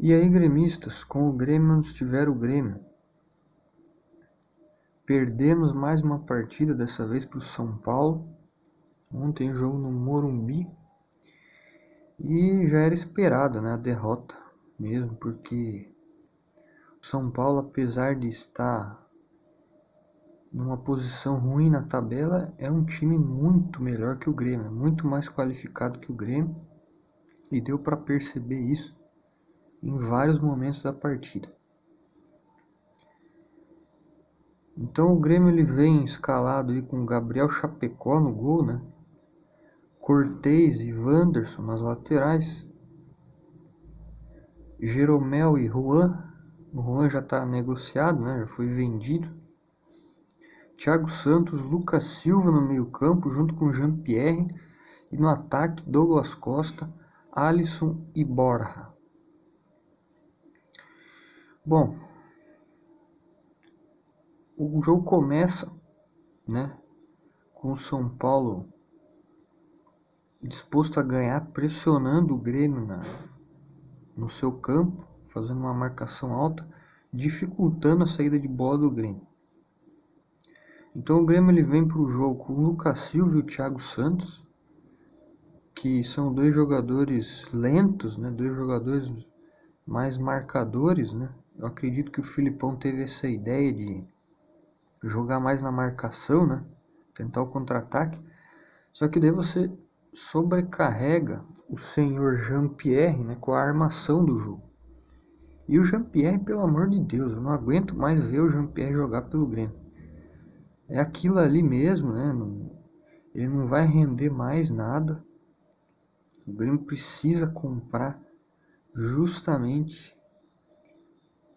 E aí, gremistas, com o Grêmio onde estiver o Grêmio. Perdemos mais uma partida, dessa vez para o São Paulo. Ontem jogo no Morumbi. E já era esperado né, a derrota mesmo, porque o São Paulo, apesar de estar numa posição ruim na tabela, é um time muito melhor que o Grêmio, muito mais qualificado que o Grêmio. E deu para perceber isso em vários momentos da partida. Então o Grêmio ele vem escalado aí com Gabriel Chapecó no gol, né? Cortez e Wanderson nas laterais. Jeromel e Juan. O Juan já está negociado, né? Já foi vendido. Thiago Santos, Lucas Silva no meio-campo, junto com Jean-Pierre. E no ataque, Douglas Costa, Alisson e Borja. Bom, o jogo começa, né, com o São Paulo disposto a ganhar, pressionando o Grêmio na, no seu campo, fazendo uma marcação alta, dificultando a saída de bola do Grêmio. Então o Grêmio ele vem para o jogo com o Lucas Silva e o Thiago Santos, que são dois jogadores lentos, né, dois jogadores mais marcadores, né, eu acredito que o Filipão teve essa ideia de jogar mais na marcação, né? Tentar o contra-ataque. Só que daí você sobrecarrega o senhor Jean-Pierre né, com a armação do jogo. E o Jean-Pierre, pelo amor de Deus, eu não aguento mais ver o Jean-Pierre jogar pelo Grêmio. É aquilo ali mesmo, né? ele não vai render mais nada. O Grêmio precisa comprar justamente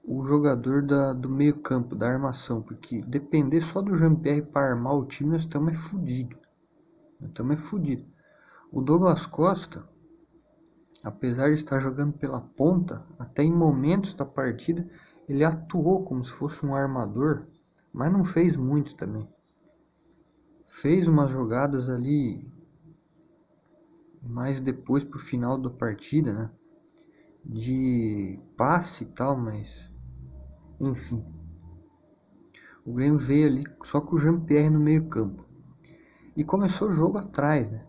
o jogador da, do meio campo, da armação, porque depender só do Jean-Pierre para armar o time, nós estamos é fodidos. Nós estamos é fodidos. O Douglas Costa, apesar de estar jogando pela ponta, até em momentos da partida, ele atuou como se fosse um armador, mas não fez muito também. Fez umas jogadas ali mais depois pro final da partida, né? De passe e tal, mas enfim. O Grêmio veio ali só com o Jean-Pierre no meio campo. E começou o jogo atrás, né?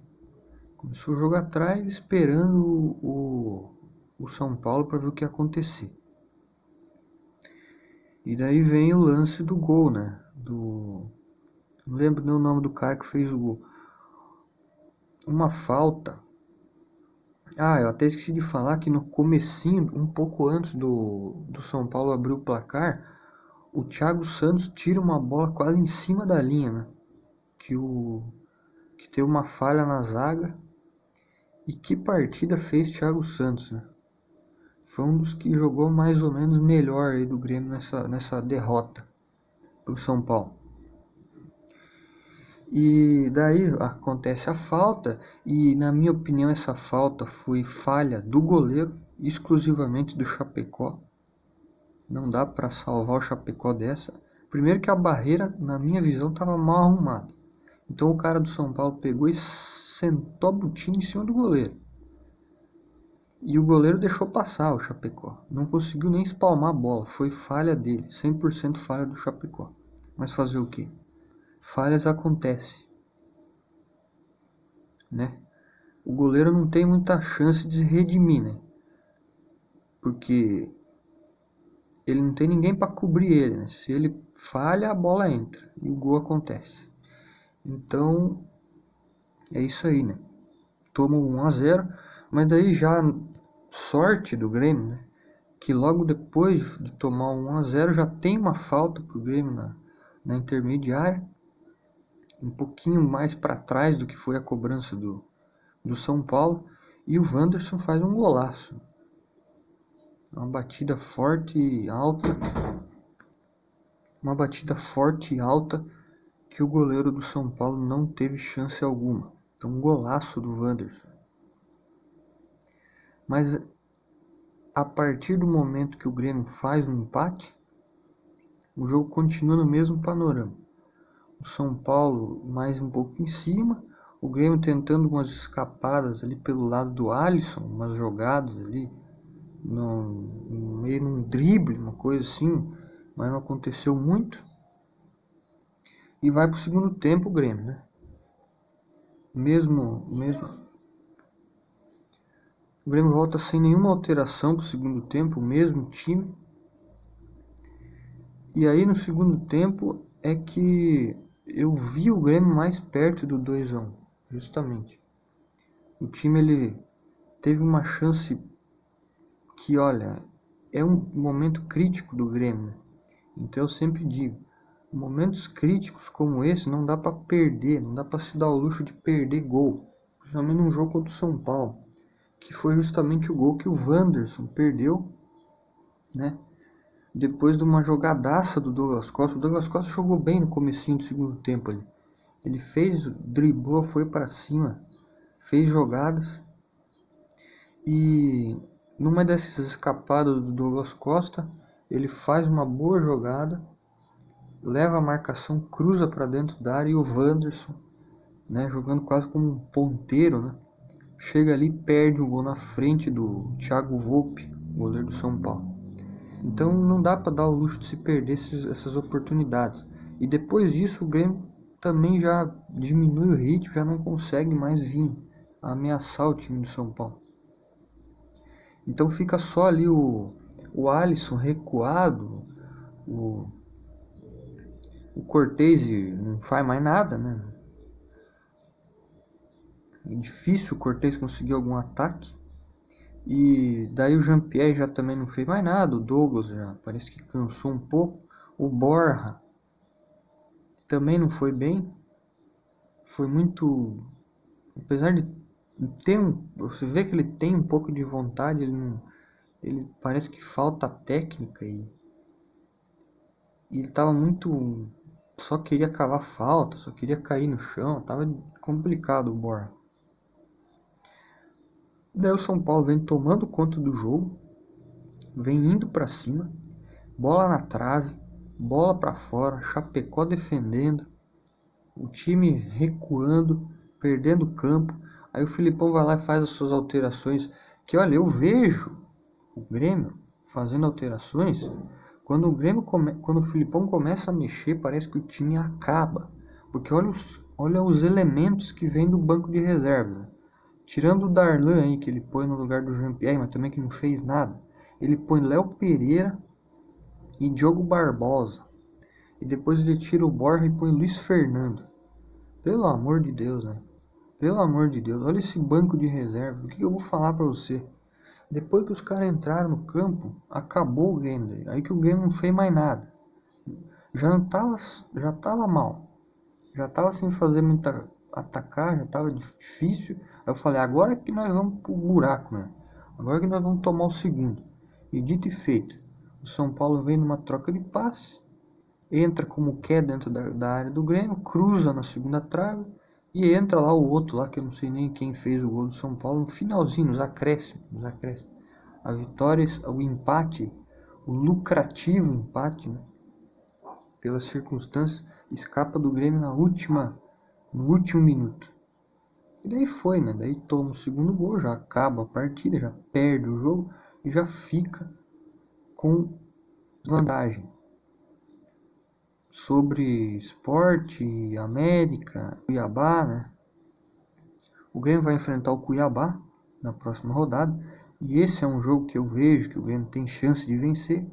Começou o jogo atrás esperando o, o São Paulo para ver o que ia acontecer. E daí vem o lance do gol, né? Do. Não lembro nem o nome do cara que fez o gol. Uma falta. Ah, eu até esqueci de falar que no comecinho, um pouco antes do, do São Paulo abrir o placar, o Thiago Santos tira uma bola quase em cima da linha, né? Que o que teve uma falha na zaga. E que partida fez Thiago Santos, né? Foi um dos que jogou mais ou menos melhor aí do Grêmio nessa, nessa derrota pro São Paulo. E daí acontece a falta, e na minha opinião essa falta foi falha do goleiro, exclusivamente do Chapecó. Não dá para salvar o Chapecó dessa. Primeiro que a barreira, na minha visão, estava mal arrumada. Então o cara do São Paulo pegou e sentou a botina em cima do goleiro. E o goleiro deixou passar o Chapecó. Não conseguiu nem espalmar a bola. Foi falha dele. 100% falha do Chapecó. Mas fazer o quê? Falhas acontecem, né? O goleiro não tem muita chance de redimir, né? Porque ele não tem ninguém para cobrir ele, né? Se ele falha, a bola entra e o gol acontece. Então, é isso aí, né? Toma 1 a 0, mas daí já sorte do Grêmio, né? Que logo depois de tomar 1 a 0 já tem uma falta pro Grêmio na, na intermediária um pouquinho mais para trás do que foi a cobrança do, do São Paulo. E o Wanderson faz um golaço. Uma batida forte e alta. Uma batida forte e alta que o goleiro do São Paulo não teve chance alguma. Então, um golaço do Wanderson. Mas a partir do momento que o Grêmio faz um empate, o jogo continua no mesmo panorama o São Paulo mais um pouco em cima, o Grêmio tentando umas escapadas ali pelo lado do Alisson, umas jogadas ali no, meio num drible, uma coisa assim, mas não aconteceu muito. E vai pro segundo tempo o Grêmio, né? Mesmo, mesmo. O Grêmio volta sem nenhuma alteração pro segundo tempo, o mesmo time. E aí no segundo tempo é que eu vi o Grêmio mais perto do 2 a 1, justamente. O time ele teve uma chance que, olha, é um momento crítico do Grêmio. Né? Então eu sempre digo, momentos críticos como esse não dá para perder, não dá para se dar o luxo de perder gol. Principalmente num jogo contra o São Paulo, que foi justamente o gol que o Wanderson perdeu, né? Depois de uma jogadaça do Douglas Costa. O Douglas Costa jogou bem no comecinho do segundo tempo ali. Ele fez, driblou, foi para cima, fez jogadas. E numa dessas escapadas do Douglas Costa, ele faz uma boa jogada, leva a marcação, cruza para dentro da área e o Wanderson, né, jogando quase como um ponteiro, né, chega ali perde um gol na frente do Thiago Volpe, goleiro do São Paulo. Então não dá para dar o luxo de se perder esses, essas oportunidades. E depois disso o Grêmio também já diminui o ritmo, já não consegue mais vir ameaçar o time do São Paulo. Então fica só ali o, o Alisson recuado, o, o Cortez não faz mais nada, né? É difícil o Cortez conseguir algum ataque. E daí o Jean-Pierre já também não fez mais nada, o Douglas já parece que cansou um pouco. O Borja também não foi bem. Foi muito. Apesar de ter um. Você vê que ele tem um pouco de vontade, ele não. Ele parece que falta técnica e. E ele tava muito. Só queria cavar falta, só queria cair no chão. Tava complicado o Borja. Daí o São Paulo vem tomando conta do jogo, vem indo para cima, bola na trave, bola para fora, Chapecó defendendo, o time recuando, perdendo campo. Aí o Filipão vai lá e faz as suas alterações. Que olha, eu vejo o Grêmio fazendo alterações. Quando o Grêmio come... quando o Filipão começa a mexer, parece que o time acaba. Porque olha os, olha os elementos que vêm do banco de reservas. Tirando o Darlan aí, que ele põe no lugar do Jean-Pierre, mas também que não fez nada. Ele põe Léo Pereira e Diogo Barbosa. E depois ele tira o Borja e põe Luiz Fernando. Pelo amor de Deus, né? Pelo amor de Deus, olha esse banco de reserva. O que eu vou falar para você? Depois que os caras entraram no campo, acabou o Grêmio. Aí que o Grêmio não fez mais nada. Já não tava, já tava mal. Já tava sem fazer muita atacar, já tava difícil. Aí eu falei, agora que nós vamos pro buraco, né? Agora que nós vamos tomar o segundo. E dito e feito, o São Paulo vem numa troca de passe, entra como quer dentro da, da área do Grêmio, cruza na segunda trave e entra lá o outro lá, que eu não sei nem quem fez o gol do São Paulo, no finalzinho, nos acréscimos, nos acréscimos. A vitória, o empate, o lucrativo empate, né? pelas circunstâncias, escapa do Grêmio na última, no último minuto. E daí foi, né? Daí toma o segundo gol, já acaba a partida, já perde o jogo e já fica com vantagem. Sobre esporte, América, Cuiabá, né? O Grêmio vai enfrentar o Cuiabá na próxima rodada. E esse é um jogo que eu vejo que o Grêmio tem chance de vencer,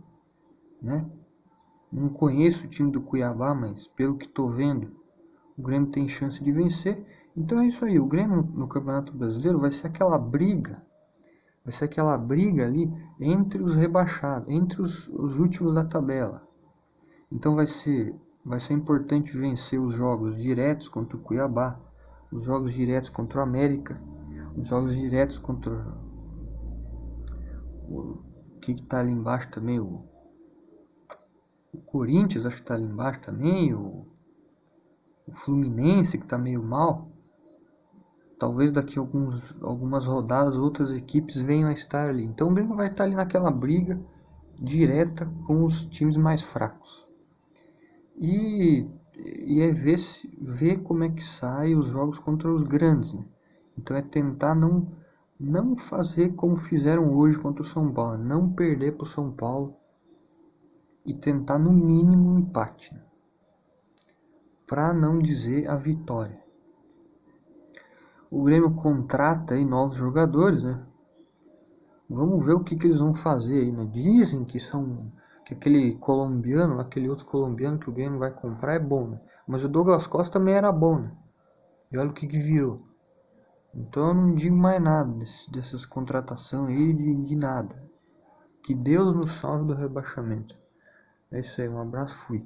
né? Não conheço o time do Cuiabá, mas pelo que estou vendo, o Grêmio tem chance de vencer. Então é isso aí, o Grêmio no Campeonato Brasileiro vai ser aquela briga, vai ser aquela briga ali entre os rebaixados, entre os, os últimos da tabela. Então vai ser, vai ser importante vencer os jogos diretos contra o Cuiabá, os jogos diretos contra o América, os jogos diretos contra o que está ali embaixo também, o, o Corinthians acho que está ali embaixo também, o, o Fluminense que está meio mal. Talvez daqui a alguns, algumas rodadas outras equipes venham a estar ali. Então o Grêmio vai estar ali naquela briga direta com os times mais fracos. E, e é ver, ver como é que sai os jogos contra os grandes. Né? Então é tentar não, não fazer como fizeram hoje contra o São Paulo, não perder para o São Paulo e tentar no mínimo um empate, né? para não dizer a vitória. O Grêmio contrata aí novos jogadores, né? Vamos ver o que, que eles vão fazer aí, né? Dizem que são que aquele colombiano, aquele outro colombiano que o Grêmio vai comprar é bom, né? Mas o Douglas Costa também era bom, né? E olha o que, que virou. Então eu não digo mais nada desse, dessas contratações aí, de, de nada. Que Deus nos salve do rebaixamento. É isso aí, um abraço, fui.